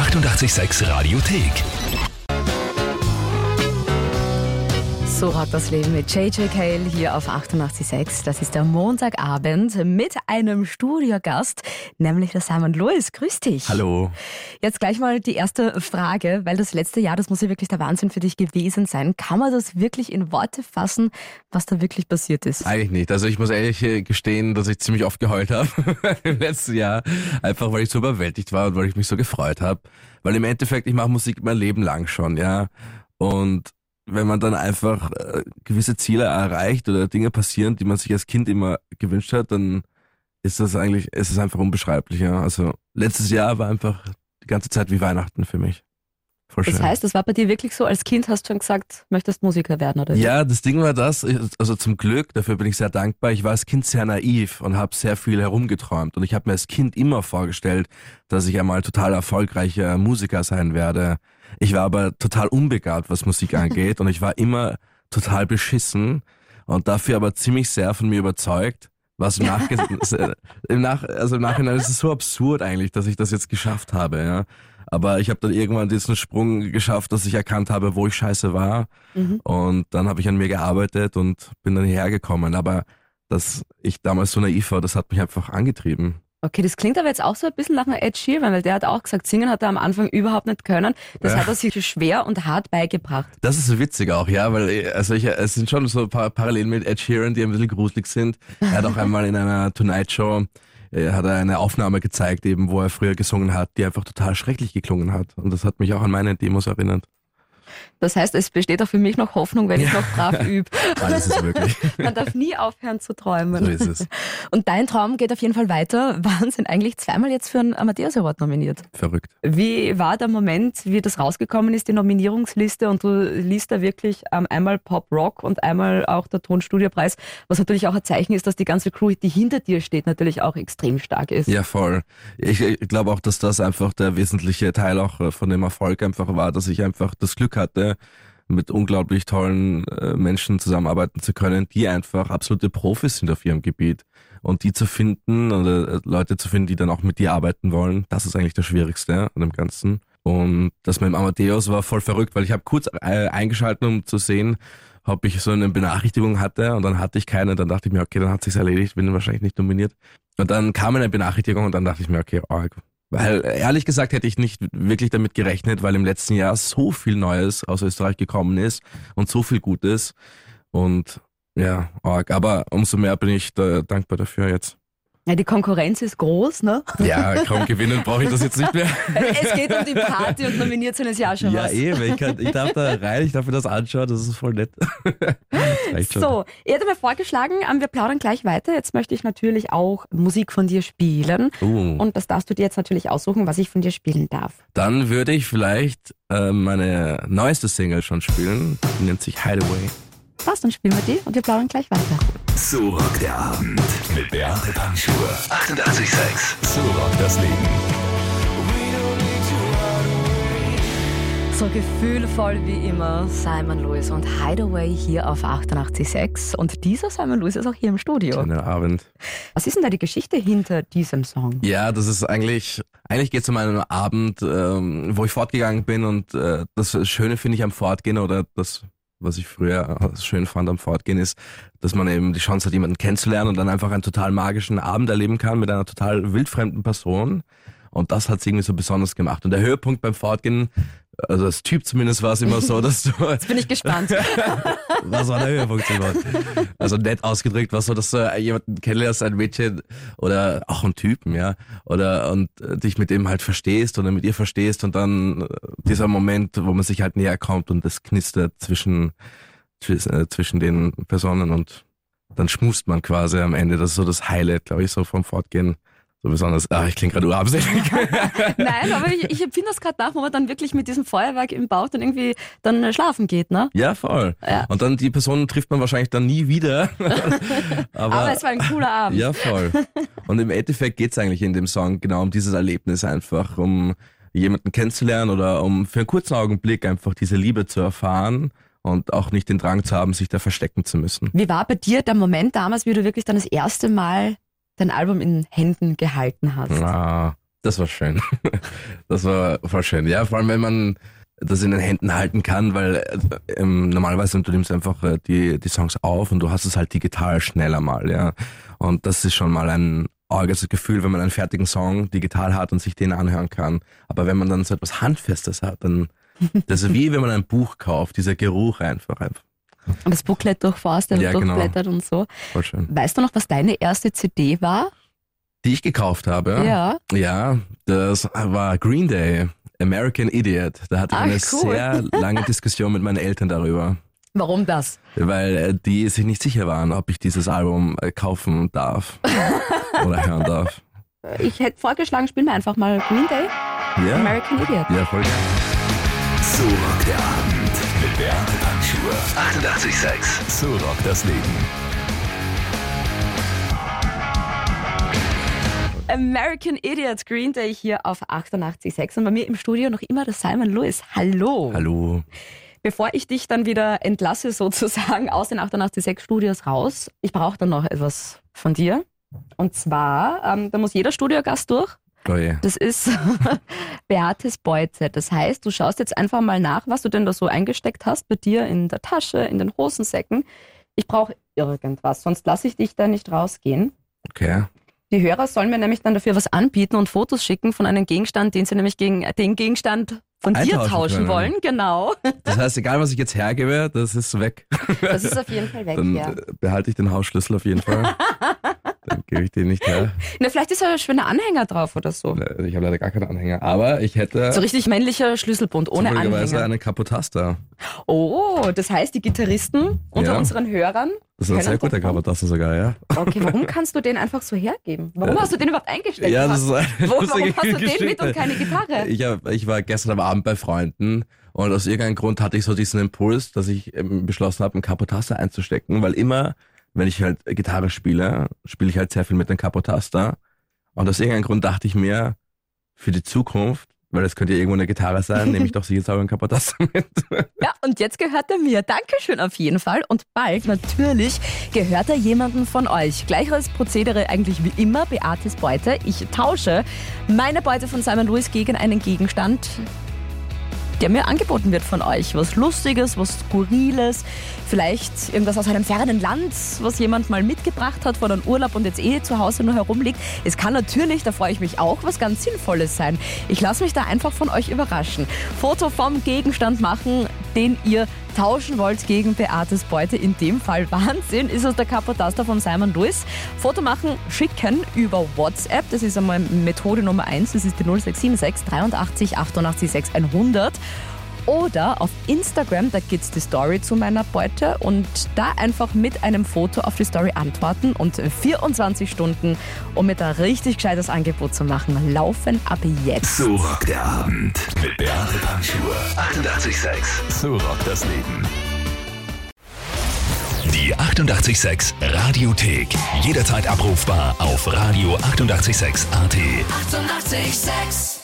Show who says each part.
Speaker 1: 886 Radiothek.
Speaker 2: So rockt das Leben mit JJ Cale hier auf 88.6. Das ist der Montagabend mit einem Studiogast, nämlich der Simon Lewis. Grüß dich.
Speaker 3: Hallo.
Speaker 2: Jetzt gleich mal die erste Frage, weil das letzte Jahr, das muss ja wirklich der Wahnsinn für dich gewesen sein. Kann man das wirklich in Worte fassen, was da wirklich passiert ist?
Speaker 3: Eigentlich nicht. Also ich muss ehrlich äh, gestehen, dass ich ziemlich oft geheult habe im letzten Jahr. Einfach weil ich so überwältigt war und weil ich mich so gefreut habe. Weil im Endeffekt, ich mache Musik mein Leben lang schon, ja. Und wenn man dann einfach äh, gewisse Ziele erreicht oder Dinge passieren, die man sich als Kind immer gewünscht hat, dann ist das eigentlich, ist es einfach unbeschreiblich, ja. Also letztes Jahr war einfach die ganze Zeit wie Weihnachten für mich. Voll
Speaker 2: Das
Speaker 3: schön.
Speaker 2: heißt, das war bei dir wirklich so, als Kind hast du schon gesagt, möchtest Musiker werden, oder?
Speaker 3: Ja, das Ding war das, also zum Glück, dafür bin ich sehr dankbar, ich war als Kind sehr naiv und habe sehr viel herumgeträumt und ich habe mir als Kind immer vorgestellt, dass ich einmal total erfolgreicher Musiker sein werde. Ich war aber total unbegabt, was Musik angeht und ich war immer total beschissen und dafür aber ziemlich sehr von mir überzeugt. Was im, Nachge im, Nach also im Nachhinein ist es so absurd eigentlich, dass ich das jetzt geschafft habe, ja. Aber ich habe dann irgendwann diesen Sprung geschafft, dass ich erkannt habe, wo ich scheiße war.
Speaker 2: Mhm.
Speaker 3: Und dann habe ich an mir gearbeitet und bin dann hierher gekommen. Aber dass ich damals so naiv war, das hat mich einfach angetrieben.
Speaker 2: Okay, das klingt aber jetzt auch so ein bisschen nach einem Ed Sheeran, weil der hat auch gesagt, singen hat er am Anfang überhaupt nicht können. Das
Speaker 3: Ja.
Speaker 2: hat er sich schwer und hart beigebracht.
Speaker 3: Das ist so witzig auch, ja, weil äh, also ich, es sind schon so ein paar Parallelen mit Ed Sheeran, die ein bisschen gruselig sind. Er hat auch einmal in einer Tonight Show äh, hat er eine Aufnahme gezeigt, eben wo er früher gesungen hat, die einfach total schrecklich geklungen hat. Und das hat mich auch an meine Demos erinnert.
Speaker 2: Das heißt, es besteht auch für mich noch Hoffnung, wenn ich
Speaker 3: Ja.
Speaker 2: noch brav übe.
Speaker 3: Alles ist möglich.
Speaker 2: Man darf nie aufhören zu träumen.
Speaker 3: so ist es.
Speaker 2: Und dein Traum geht auf jeden Fall weiter. Wahnsinn, eigentlich zweimal jetzt für einen Amadeus Award nominiert.
Speaker 3: Verrückt.
Speaker 2: Wie war der Moment, wie das rausgekommen ist, die Nominierungsliste und du liest da wirklich ähm, einmal Pop Rock und einmal auch der Tonstudiopreis, was natürlich auch ein Zeichen ist, dass die ganze Crew, die hinter dir steht, natürlich auch extrem stark ist.
Speaker 3: Ja, voll. Ich, ich glaube auch, dass das einfach der wesentliche Teil auch äh, von dem Erfolg einfach war, dass ich einfach das Glück hatte, mit unglaublich tollen äh, Menschen zusammenarbeiten zu können, die einfach absolute Profis sind auf ihrem Gebiet. Und die zu finden oder äh, Leute zu finden, die dann auch mit dir arbeiten wollen, das ist eigentlich das Schwierigste an dem Ganzen. Und das mit dem Amadeus war voll verrückt, weil ich habe kurz äh, eingeschaltet, um zu sehen, ob ich so eine Benachrichtigung hatte und dann hatte ich keine. Dann dachte ich mir, okay, dann hat sich's erledigt, bin wahrscheinlich nicht nominiert. Und dann kam eine Benachrichtigung und dann dachte ich mir, okay, arg. Weil ehrlich gesagt hätte ich nicht wirklich damit gerechnet, weil im letzten Jahr so viel Neues aus Österreich gekommen ist und so viel Gutes. Und ja, arg. Aber umso mehr bin ich da dankbar dafür jetzt.
Speaker 2: Ja, die Konkurrenz ist groß, ne?
Speaker 3: Ja, kaum gewinnen brauche ich das jetzt nicht mehr.
Speaker 2: Es geht um die Party und nominiert sind es ja auch schon
Speaker 3: Ja,
Speaker 2: was.
Speaker 3: eben. Ich, kann, ich darf da rein, ich darf mir das anschauen, das ist voll nett.
Speaker 2: So, ihr hättet mir vorgeschlagen, ähm, wir plaudern gleich weiter. Jetzt möchte ich natürlich auch Musik von dir spielen.
Speaker 3: Uh.
Speaker 2: Und das darfst du dir jetzt natürlich aussuchen, was ich von dir spielen darf.
Speaker 3: Dann würde ich vielleicht äh, meine neueste Single schon spielen. Die nennt sich Hideaway.
Speaker 2: Was, dann spielen wir die und wir plaudern gleich weiter.
Speaker 1: So rockt der Abend mit Beate Panschur. 88,6. So rockt das Leben.
Speaker 2: So gefühlvoll wie immer Simon Lewis und Hideaway hier auf 88.6. Und dieser Simon Lewis ist auch hier im Studio.
Speaker 3: Schöner Abend.
Speaker 2: Was ist denn da die Geschichte hinter diesem Song?
Speaker 3: Ja, das ist eigentlich, eigentlich geht es um einen Abend, ähm, wo ich fortgegangen bin und äh, das Schöne finde ich am Fortgehen oder das, was ich früher schön fand am Fortgehen ist, dass man eben die Chance hat, jemanden kennenzulernen und dann einfach einen total magischen Abend erleben kann mit einer total wildfremden Person. Und das hat es irgendwie so besonders gemacht. Und der Höhepunkt beim Fortgehen, also als Typ zumindest war es immer so, dass du
Speaker 2: Jetzt bin ich gespannt.
Speaker 3: was war der Höhepunkt Simon? Also nett ausgedrückt, was so, dass du jemanden kennenlernst, ein Mädchen oder auch einen Typen, ja, oder und dich mit dem halt verstehst oder mit ihr verstehst und dann dieser Moment, wo man sich halt näher kommt und es knistert zwischen zwischen, äh, zwischen den Personen und dann schmust man quasi am Ende. Das ist so das Highlight, glaube ich, so vom Fortgehen. So besonders, ah, ich klinge gerade urabsichtlich.
Speaker 2: Nein, aber ich, ich empfinde das gerade nach, wo man dann wirklich mit diesem Feuerwerk im Bauch dann irgendwie dann äh, schlafen geht, ne?
Speaker 3: ja, voll.
Speaker 2: Ja.
Speaker 3: Und dann die Person trifft man wahrscheinlich dann nie wieder. Aber,
Speaker 2: Aber es war ein cooler Abend.
Speaker 3: Ja, voll. Und im Endeffekt geht's eigentlich in dem Song genau um dieses Erlebnis einfach, um jemanden kennenzulernen oder um für einen kurzen Augenblick einfach diese Liebe zu erfahren und auch nicht den Drang zu haben, sich da verstecken zu müssen.
Speaker 2: Wie war bei dir der Moment damals, wie du wirklich dann das erste Mal dein Album in Händen gehalten hast?
Speaker 3: Ah, Das war schön. Das war voll schön. Ja, vor allem wenn man das in den Händen halten kann, weil äh, ähm, normalerweise du nimmst einfach äh, die, die Songs auf und du hast es halt digital schneller mal, ja. Und das ist schon mal ein arges Gefühl, wenn man einen fertigen Song digital hat und sich den anhören kann. Aber wenn man dann so etwas Handfestes hat, dann das ist wie wenn man ein Buch kauft, dieser Geruch einfach einfach.
Speaker 2: Und das Booklet durchforstet
Speaker 3: Ja,
Speaker 2: und
Speaker 3: genau.
Speaker 2: durchblättert und so.
Speaker 3: Voll schön.
Speaker 2: Weißt du noch, was deine erste CD war?
Speaker 3: Die ich gekauft habe.
Speaker 2: Ja.
Speaker 3: Ja, das war Green Day, American Idiot. Da hatte ich
Speaker 2: Ach,
Speaker 3: eine
Speaker 2: cool.
Speaker 3: sehr lange Diskussion mit meinen Eltern darüber.
Speaker 2: Warum das?
Speaker 3: Weil äh, die sich nicht sicher waren, ob ich dieses Album äh, kaufen darf oder hören darf.
Speaker 2: Ich hätte vorgeschlagen, spielen wir einfach mal Green Day,
Speaker 3: Ja,
Speaker 2: American Idiot.
Speaker 3: ja voll geil.
Speaker 1: So rockt der Abend mit Beate Panschur. 88,6. So rockt das Leben.
Speaker 2: American Idiot, Green Day hier auf 88.6 und bei mir im Studio noch immer der Simon Lewis. Hallo.
Speaker 3: Hallo.
Speaker 2: Bevor ich dich dann wieder entlasse sozusagen aus den 88.6 Studios raus, ich brauche dann noch etwas von dir. Und zwar, ähm, da muss jeder Studiogast durch.
Speaker 3: Oh.
Speaker 2: Das ist Beates Beute. Das heißt, du schaust jetzt einfach mal nach, was du denn da so eingesteckt hast bei dir in der Tasche, in den Hosensäcken. Ich brauche irgendwas, sonst lasse ich dich da nicht rausgehen.
Speaker 3: Okay.
Speaker 2: Die Hörer sollen mir nämlich dann dafür was anbieten und Fotos schicken von einem Gegenstand, den sie nämlich gegen den Gegenstand von dir tauschen
Speaker 3: können.
Speaker 2: wollen. Genau.
Speaker 3: Das heißt, egal was ich jetzt hergebe, das ist weg.
Speaker 2: Das ist auf jeden Fall weg,
Speaker 3: Dann
Speaker 2: ja.
Speaker 3: äh, behalte ich den Hausschlüssel auf jeden Fall. Dann gebe ich den nicht her.
Speaker 2: Na, vielleicht ist ja ein schöner Anhänger drauf oder so.
Speaker 3: Ich habe leider gar keinen Anhänger. Aber ich hätte
Speaker 2: So richtig männlicher Schlüsselbund ohne Anhänger.
Speaker 3: einen Capotaster.
Speaker 2: Oh, das heißt, die Gitarristen unter
Speaker 3: Ja.
Speaker 2: unseren Hörern.
Speaker 3: Das ist ein sehr guter Capotaster sogar, ja.
Speaker 2: Okay, warum kannst du den einfach so hergeben? Warum
Speaker 3: Ja.
Speaker 2: hast du den überhaupt eingesteckt?
Speaker 3: Ja, das ist eine
Speaker 2: Wo, warum hast du den
Speaker 3: Geschichte.
Speaker 2: mit und keine Gitarre?
Speaker 3: Ich, hab, ich war gestern am Abend bei Freunden und aus irgendeinem Grund hatte ich so diesen Impuls, dass ich ähm, beschlossen habe, einen Capotaster einzustecken, weil immer, wenn ich halt Gitarre spiele, spiele ich halt sehr viel mit dem Capotaster. Und aus irgendeinem Grund dachte ich mir, für die Zukunft, weil das könnte ja irgendwo eine Gitarre sein, nehme ich doch sicher einen Capotaster mit.
Speaker 2: Ja, und jetzt gehört er mir. Dankeschön auf jeden Fall. Und bald, natürlich, gehört er jemandem von euch. Gleiches Prozedere eigentlich wie immer, Beates Beute. Ich tausche meine Beute von Simon Lewis gegen einen Gegenstand, der mir angeboten wird von euch. Was Lustiges, was Skurriles, vielleicht irgendwas aus einem fernen Land, was jemand mal mitgebracht hat von einem Urlaub und jetzt eh zu Hause nur herumliegt. Es kann natürlich, da freue ich mich auch, was ganz Sinnvolles sein. Ich lasse mich da einfach von euch überraschen. Foto vom Gegenstand machen, den ihr tauschen wollt gegen Beates Beute. In dem Fall Wahnsinn ist es der Capotaster von Simon Lewis. Foto machen, schicken über WhatsApp. Das ist einmal Methode Nummer 1. Das ist die 0676 83 88 6 100. Oder auf Instagram, da gibt's die Story zu meiner Beute und da einfach mit einem Foto auf die Story antworten und 24 Stunden, um mir da richtig gescheites Angebot zu machen, laufen ab jetzt.
Speaker 1: So rockt der Abend mit Beate Panschur. 88,6. So rockt das Leben. Die 88,6 Radiothek. Jederzeit abrufbar auf radio886.at. 88,6.
Speaker 4: Eighty-eight, sex.